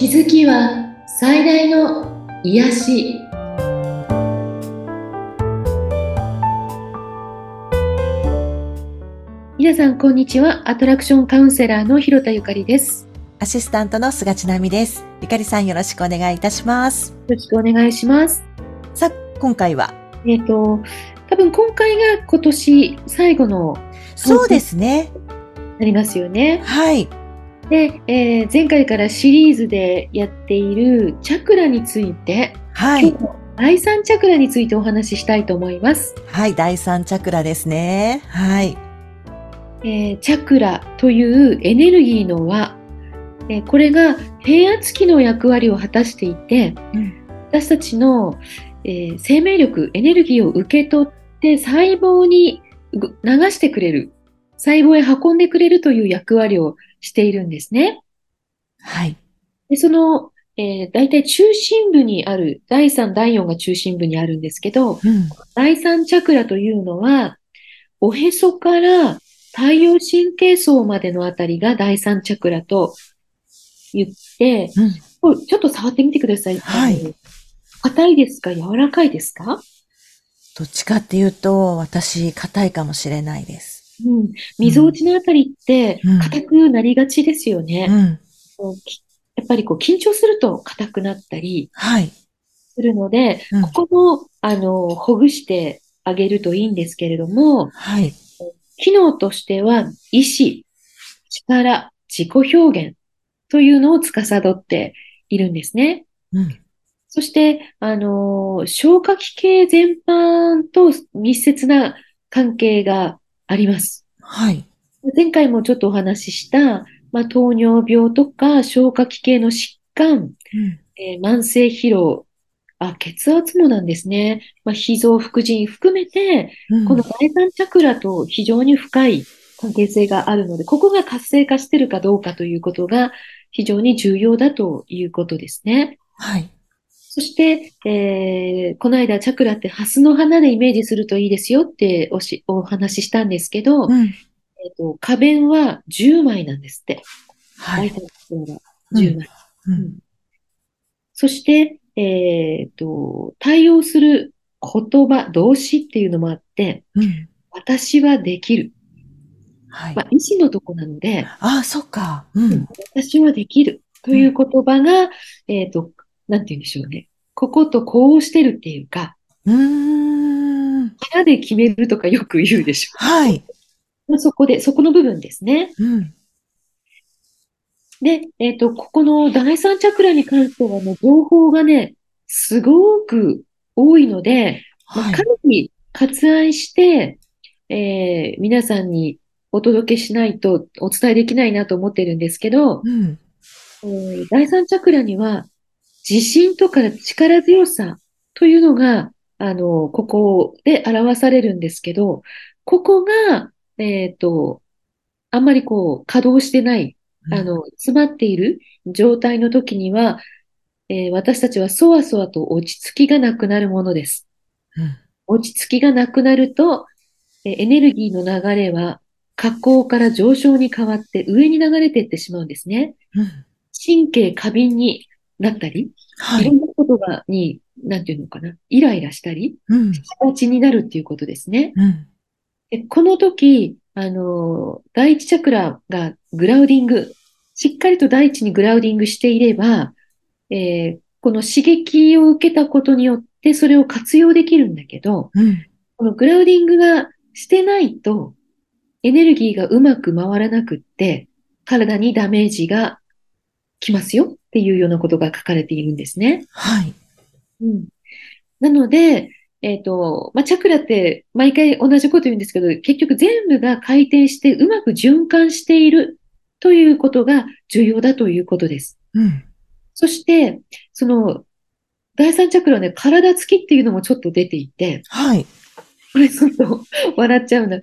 気づきは最大の癒し。皆さんこんにちは。アトラクションカウンセラーの広田ゆかりです。アシスタントの菅千奈美です。ゆかりさんよろしくお願いいたします。よろしくお願いします。さあ今回は？えっ、と多分今回が今年最後のそうですね。なりますよね。はいで、えー前回からシリーズでやっているチャクラについて、はい。第三チャクラについてお話ししたいと思います。はい第三チャクラですね。はい。えーチャクラというエネルギーの輪、えーこれが変圧器の役割を果たしていて、うん。私たちの、えー生命力、エネルギーを受け取って細胞にう流してくれる、細胞へ運んでくれるという役割をしているんですね。はいで、その、えー、大体中心部にある、第3、第4が中心部にあるんですけど、うん第3チャクラというのは、おへそから太陽神経層までのあたりが第3チャクラと言って、うんちょっと触ってみてください。はい。硬いですか？柔らかいですか？どっちかっていうと私硬いかもしれないですうん。溝落ちのあたりってうん。硬くなりがちですよね。うん。こうきやっぱりこう緊張すると硬くなったり、はい。するので、うん。ここも、あの、ほぐしてあげるといいんですけれども、はい。機能としては、意志、力、自己表現というのを司っているんですね。うん。そして、あの、消化器系全般と密接な関係があります。はい前回もちょっとお話しした、まあ、糖尿病とか消化器系の疾患、うんえー慢性疲労、あ、血圧もなんですね。まあ、脾臓、副腎含めて、うんこの第三チャクラと非常に深い関係性があるので、ここが活性化してるかどうかということが非常に重要だということですね。はいそして、えーこの間チャクラってハスの花でイメージするといいですよっておしお話ししたんですけど、うん。えっと、花弁は10枚なんですって。はい。第三チャクラが10枚。うん。そして、えっと、対応する言葉、動詞っていうのもあって、うん。私はできる。はい。まあ、意志のとこなので、ああそっか。うん。私はできるという言葉が、えっと、なんて言うんでしょうね。こことこうしてるっていうか、うーん腹で決めるとかよく言うでしょ。はいまあそこで、そこの部分ですね。うんで、えっと、ここの第三チャクラに関してはね、情報がね、すごく多いので、まあはいかなり割愛して、えー皆さんにお届けしないとお伝えできないなと思ってるんですけど、うんえー第三チャクラには自信とか力強さというのが、あの、ここで表されるんですけど、ここが、えっと、あんまりこう、稼働してない、あの、詰まっている状態の時には、えー私たちはそわそわと落ち着きがなくなるものです。うん落ち着きがなくなると、えーエネルギーの流れは下降から上昇に変わって上に流れていってしまうんですね。うん神経過敏になったり、はい。いろんなことが、に、なんていうのかな、イライラしたり、うん。しがちになるっていうことですね。うん。でこの時、あの、第一チャクラがグラウディング、しっかりと第一にグラウディングしていれば、えーこの刺激を受けたことによってそれを活用できるんだけど、うん。このグラウディングがしてないと、エネルギーがうまく回らなくって、体にダメージがきますよっていうようなことが書かれているんですね。はいうん。なので、えっと、まあ、チャクラって毎回同じこと言うんですけど、結局全部が回転してうまく循環しているということが重要だということです。うんそして、その、第三チャクラはね、体つきっていうのもちょっと出ていて、はいこれちょっと 笑っちゃうんだ。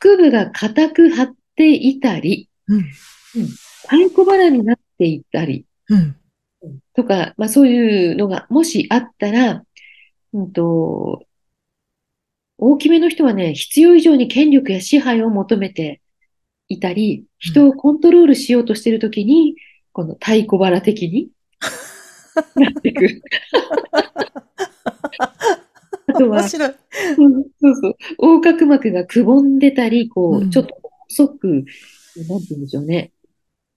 腹部が硬く張っていたり、うん太鼓腹になっていたり、うんとか、まあそういうのがもしあったら、うんと、大きめの人はね、必要以上に権力や支配を求めていたり、人をコントロールしようとしているときに、この太鼓腹的に なってくる。あとは、面白い。うんそうそう、横隔膜がくぼんでたり、こうんう、ちょっと細く、なんて言うんでしょうね。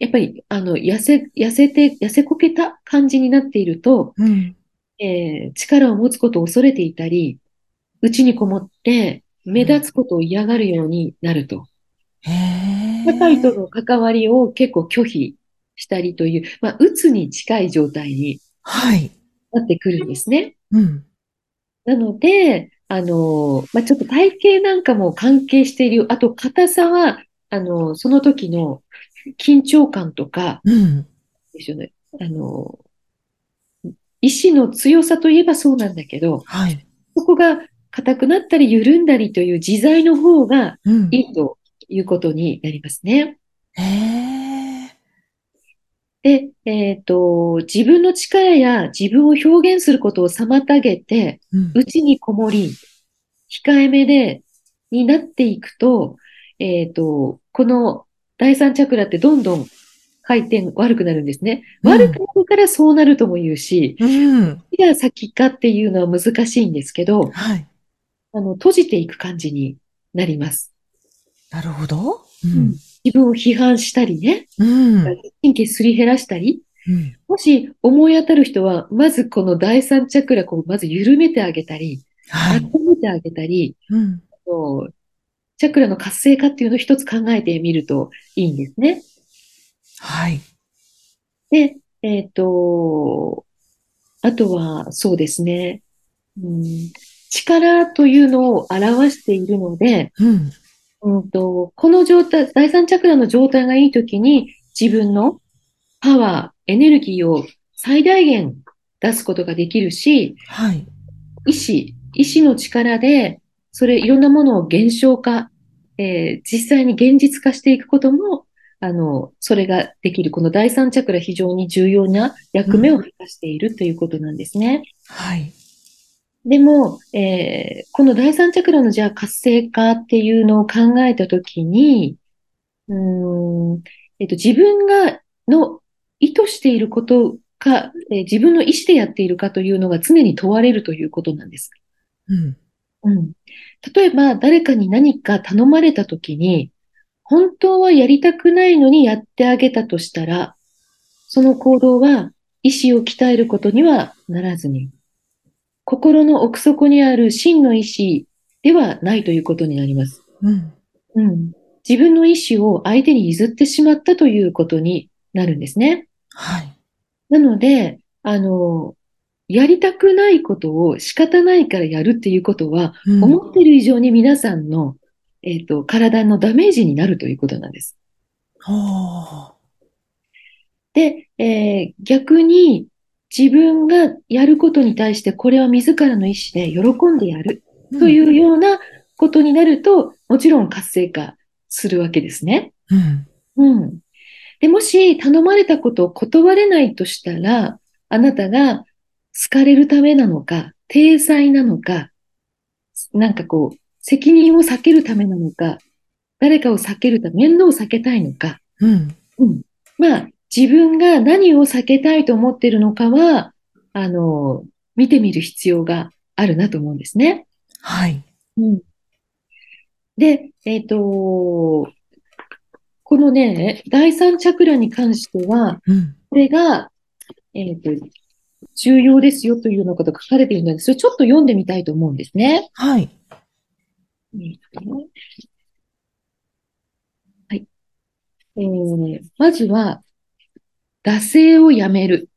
やっぱり、あの、痩せ、痩せて、痩せこけた感じになっていると、うん。えー力を持つことを恐れていたり、内にこもって目立つことを嫌がるようになると。社会との関わりを結構拒否したりという、まあ、鬱に近い状態にはい。なってくるんですね。うん。なので、あの、まあ、ちょっと体型なんかも関係している。あと、硬さは、あの、その時の緊張感とか、うん。ですよね。あの、意志の強さといえばそうなんだけど、はい。そこが硬くなったり緩んだりという自在の方がうん。いいということになりますね。へえ。で、えっと、自分の力や自分を表現することを妨げて、うん。内にこもり、控えめで、になっていくと、えっと、この第三チャクラってどんどん回転悪くなるんですね。うん悪くなるからそうなるとも言うし、うん。いが先かっていうのは難しいんですけど、はい。あの、閉じていく感じになります。なるほど。うん。自分を批判したりね、うん。神経すり減らしたり、うん。もし思い当たる人は、まずこの第三チャクラをまず緩めてあげたり、はい。温めてあげたり、うん。チャクラの活性化っていうのを一つ考えてみるといいんですね。はい。で、えっと、あとはそうですね、うん、力というのを表しているので、うん。うんと、この状態、第三チャクラの状態がいいときに自分のパワー、エネルギーを最大限出すことができるし、はい。意志、意志の力で、それいろんなものを現象化、えー実際に現実化していくことも、あの、それができる。この第三チャクラ非常に重要な役目を果たしているということなんですね。はい。でも、えーこの第三チャクラのじゃあ活性化っていうのを考えたときに、うーん、えっと、自分が、の意図していることか、えー自分の意思でやっているかというのが常に問われるということなんです。うん。うん。例えば、誰かに何か頼まれたときに、本当はやりたくないのにやってあげたとしたら、その行動は意志を鍛えることにはならずに、心の奥底にある真の意志ではないということになります。うん。うん。自分の意志を相手に譲ってしまったということになるんですね。はい。なので、あの、やりたくないことを仕方ないからやるっていうことは、うん思っている以上に皆さんの、えっと、体のダメージになるということなんです。で、えー逆に自分がやることに対してこれは自らの意思で喜んでやるというようなことになると、もちろん活性化するわけですね。うん。うん。で、もし頼まれたことを断れないとしたら、あなたが好かれるためなのか、体裁なのか、なんかこう、責任を避けるためなのか、誰かを避けるため、面倒を避けたいのか、うん。うん。まあ、自分が何を避けたいと思っているのかは、あの、見てみる必要があるなと思うんですね。はい。うん。で、えっと、このね、第三チャクラに関しては、うん。これが、えっと、重要ですよというようなことが書かれているので、それちょっと読んでみたいと思うんですね。はい。えっとはい。えーまずは、惰性をやめる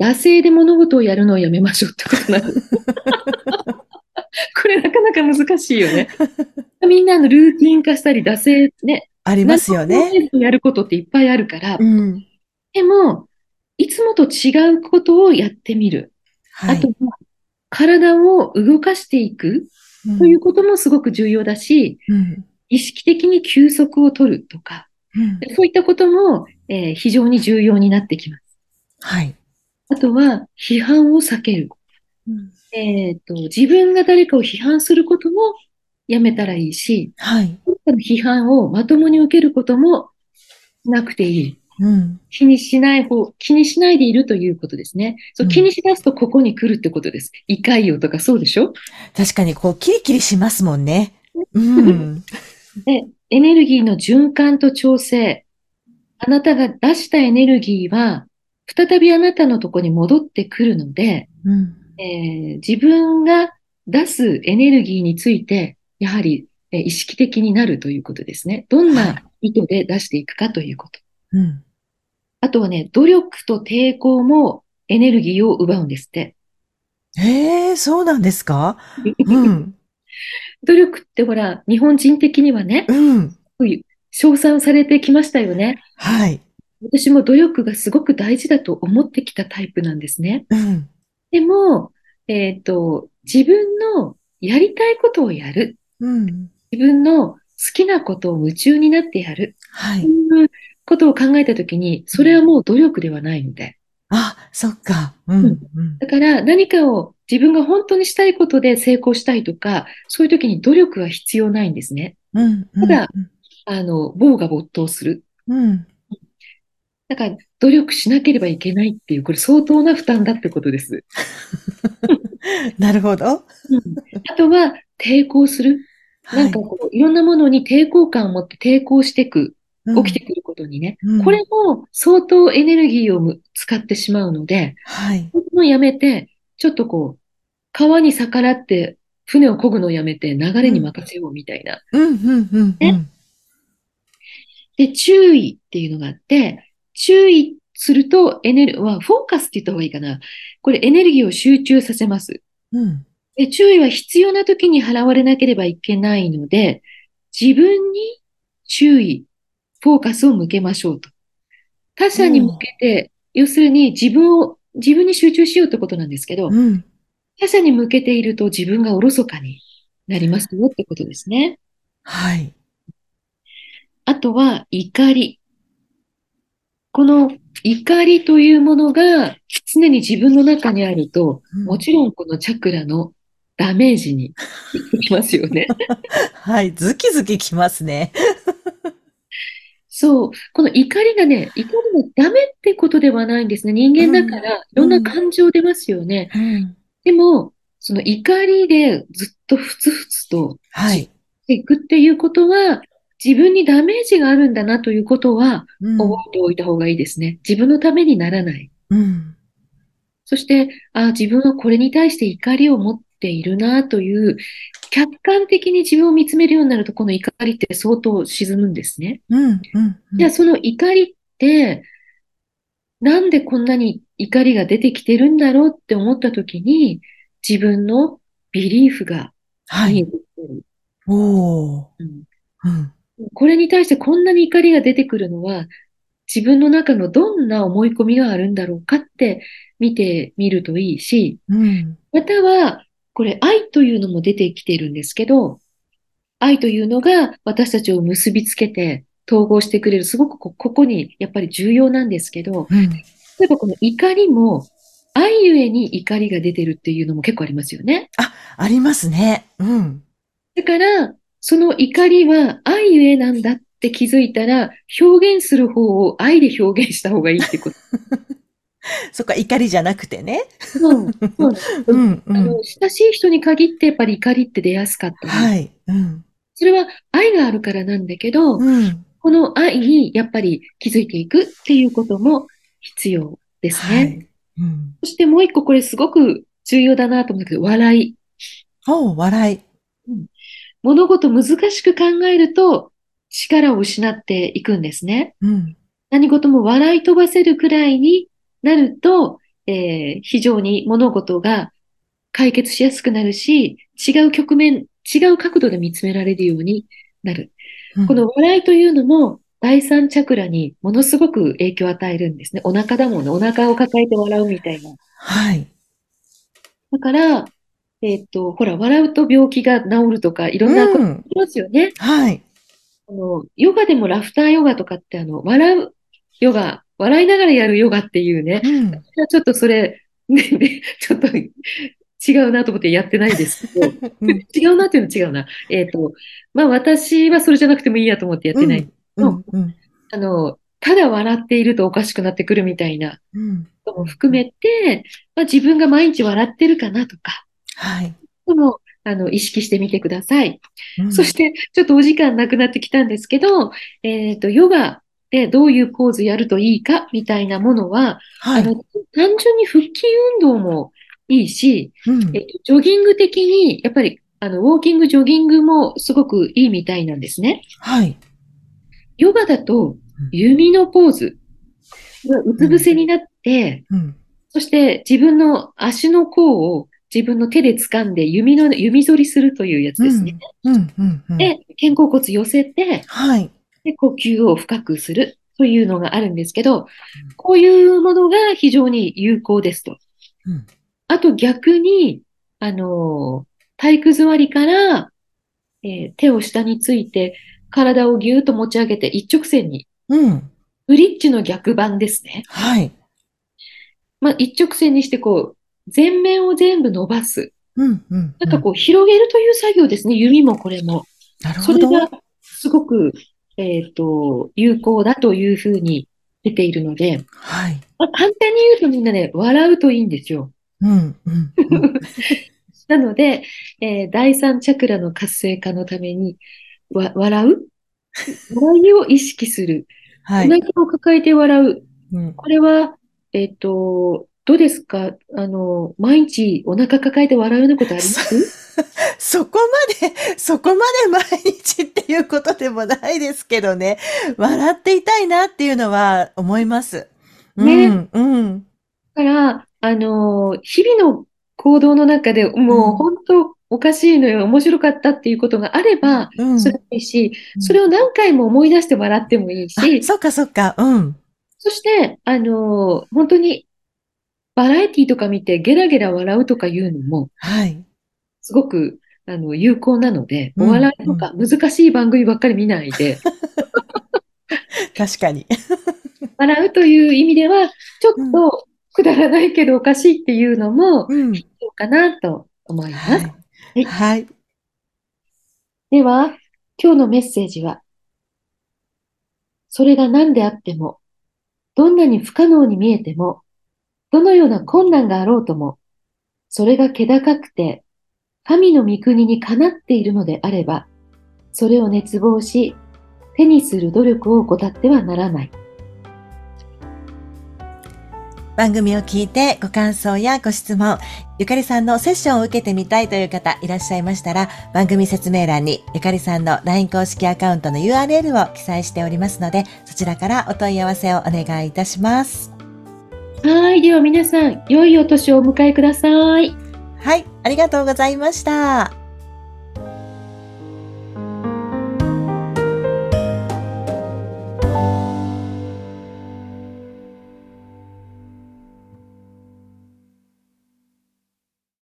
うん。惰性で物事をやるのをやめましょうってことなんです。これなかなか難しいよね。みんなのルーティン化したり、惰性ね、ありますよね。やることっていっぱいあるから、うん。でも、いつもと違うことをやってみる。はい。あとは、体を動かしていくということもすごく重要だし、うん。意識的に休息を取るとか、うん。そういったことも、えー非常に重要になってきます。はい。あとは、批判を避ける。うんえっと、自分が誰かを批判することもやめたらいいし、はい。批判をまともに受けることもしなくていい。うん。気にしない方、気にしないでいるということですね。そううん気にしだすとここに来るってことです。胃潰瘍とかそうでしょ？確かにこう、キリキリしますもんね。うん。で、エネルギーの循環と調整。あなたが出したエネルギーは、再びあなたのとこに戻ってくるので、うん。えー自分が出すエネルギーについて、やはり、えー意識的になるということですね。どんはな意図で出していくかということ。うん。あとはね、努力と抵抗もエネルギーを奪うんですって。へえ、そうなんですか？うん。努力ってほら、日本人的にはね、うん。称賛されてきましたよね。はい。私も努力がすごく大事だと思ってきたタイプなんですね。うん。でも、えっと、自分のやりたいことをやる。うん。自分の好きなことを夢中になってやる。はい。ことを考えたときに、それはもう努力ではないので。あ、そっか。うん。うん。だから何かを自分が本当にしたいことで成功したいとか、そういう時に努力は必要ないんですね。うん。ただあの、棒が没頭する。うん。だから努力しなければいけないっていう、これ相当な負担だってことです。なるほど。あとは抵抗する。なんかこう、いろんなものに抵抗感を持って抵抗していく、起きてくることにね。うんこれも相当エネルギーをむ使ってしまうので、はい。もうやめて、ちょっとこう、川に逆らって船を漕ぐのをやめて流れに任せようみたいな。うん、うん、うん、うん。で、注意っていうのがあって、注意するとエネル、はフォーカスって言った方がいいかな。これエネルギーを集中させます。うん。で、注意は必要な時に払われなければいけないので、自分に注意、フォーカスを向けましょうと。他者に向けて、要するに自分を、自分に集中しようってことなんですけど、うん。他者に向けていると自分がおろそかになりますよってことですね。はい。あとは怒り。この怒りというものが常に自分の中にあると、もちろんこのチャクラのダメージにきますよね。はい。ズキズキきますね。そう。この怒りがね、怒りもダメってことではないんですね。人間だからいろんな感情出ますよね。うん。でも、その怒りでずっとふつふつとはい。いくっていうことは、自分にダメージがあるんだなということはうん覚えておいた方がいいですね。自分のためにならない。うん。そして、あ自分はこれに対して怒りを持っているなという、客観的に自分を見つめるようになると、この怒りって相当沈むんですね。うん。うん。じゃあ、その怒りって、なんでこんなに怒りが出てきてるんだろうって思ったときに、自分のビリーフがはい。見えてくる。おー。うんうん。これに対してこんなに怒りが出てくるのは、自分の中のどんな思い込みがあるんだろうかって見てみるといいし、うん。または、これ愛というのも出てきているんですけど、愛というのが私たちを結びつけて統合してくれる、すごくこここにやっぱり重要なんですけど、うん。例えばこの怒りも、愛ゆえに怒りが出てるっていうのも結構ありますよね。ありますね。うん。だから、その怒りは愛ゆえなんだって気づいたら、表現する方を愛で表現した方がいいってこと。そっか、怒りじゃなくてね。そうそう うん。うんあの。親しい人に限ってやっぱり怒りって出やすかったり。はい。うん。それは愛があるからなんだけど、うん。この愛にやっぱり気づいていくっていうことも必要ですね。はい。うん。そしてもう一個これすごく重要だなと思うんだけど、笑い。おう、笑い。物事難しく考えると力を失っていくんですね。うん。何事も笑い飛ばせるくらいになると、えー非常に物事が解決しやすくなるし、違う局面、違う角度で見つめられるようになる。うんこの笑いというのも第三チャクラにものすごく影響を与えるんですね。お腹だもんね。お腹を抱えて笑うみたいな。はい。だから、えっと、ほら、笑うと病気が治るとか、いろんなことあうん。りますよね。はい。あの、ヨガでもラフターヨガとかって、あの、笑うヨガ、笑いながらやるヨガっていうね。うん。ちょっとそれ、ね、ねちょっと違うなと思ってやってないですけど、うん違うなっていうの違うな。えっと、まあ私はそれじゃなくてもいいやと思ってやってない。うん。うん。あの、ただ笑っているとおかしくなってくるみたいなうん。ことも含めて、まあ、自分が毎日笑ってるかなとか、はい。でも、あの、意識してみてください。うんそして、ちょっとお時間なくなってきたんですけど、えっと、ヨガでどういうポーズやるといいかみたいなものは、はい。あの、単純に腹筋運動もいいし、うんえっと、ジョギング的に、やっぱり、あの、ウォーキング、ジョギングもすごくいいみたいなんですね。はい。ヨガだと、弓のポーズ。うつ伏せになって、うん。そして自分の足の甲を自分の手で掴んで弓の、弓反りするというやつですね。うん。うん。うん。で、肩甲骨寄せて、はい。で、呼吸を深くするというのがあるんですけど、こういうものが非常に有効ですと。うんあと逆に、あの、体育座りから、えー手を下について、体をぎゅーっと持ち上げて一直線に、うん。ブリッジの逆版ですね。はい。まあ、一直線にして、こう、前面を全部伸ばす。うん。うん。なんかこう、広げるという作業ですね。弓もこれも。なるほど。それがすごく、えっと、有効だというふうに出ているので、はい。まあ、簡単に言うとみんなね、笑うといいんですよ。うん。うん。うんなので、えー第三チャクラの活性化のために、わ、笑う？笑いを意識する。はい。お腹を抱えて笑う。うんこれは、えっと、どうですか？あの、毎日お腹抱えて笑うようなことあります？そ こまで、そこまで毎いうことでもないですけどね。笑っていたいなっていうのは思います。ねうん。うん。だから、あの、日々の行動の中でもう本当おかしいのよ、面白かったっていうことがあれば、うん。それもいいし、うんそれを何回も思い出して笑ってもいいし、あ、そっかそっか。うん。そして、あの、本当に、バラエティとか見てゲラゲラ笑うとかいうのも、はい。すごく、あの、有効なので、うんお笑いとか難しい番組ばっかり見ないで、確かに。笑うという意味では、ちょっとくだらないけどおかしいっていうのも、うん。どうかなと思います。はい。はい。では、今日のメッセージは、それが何であっても、どんなに不可能に見えても、どのような困難があろうとも、それが気高くて、神の御国にかなっているのであれば、それを熱望し、手にする努力を怠ってはならない。番組を聞いてご感想やご質問、ゆかりさんのセッションを受けてみたいという方いらっしゃいましたら、番組説明欄にゆかりさんの LINE 公式アカウントの URL を記載しておりますので、そちらからお問い合わせをお願いいたします。はい。では皆さん、良いお年をお迎えください。はい、ありがとうございました。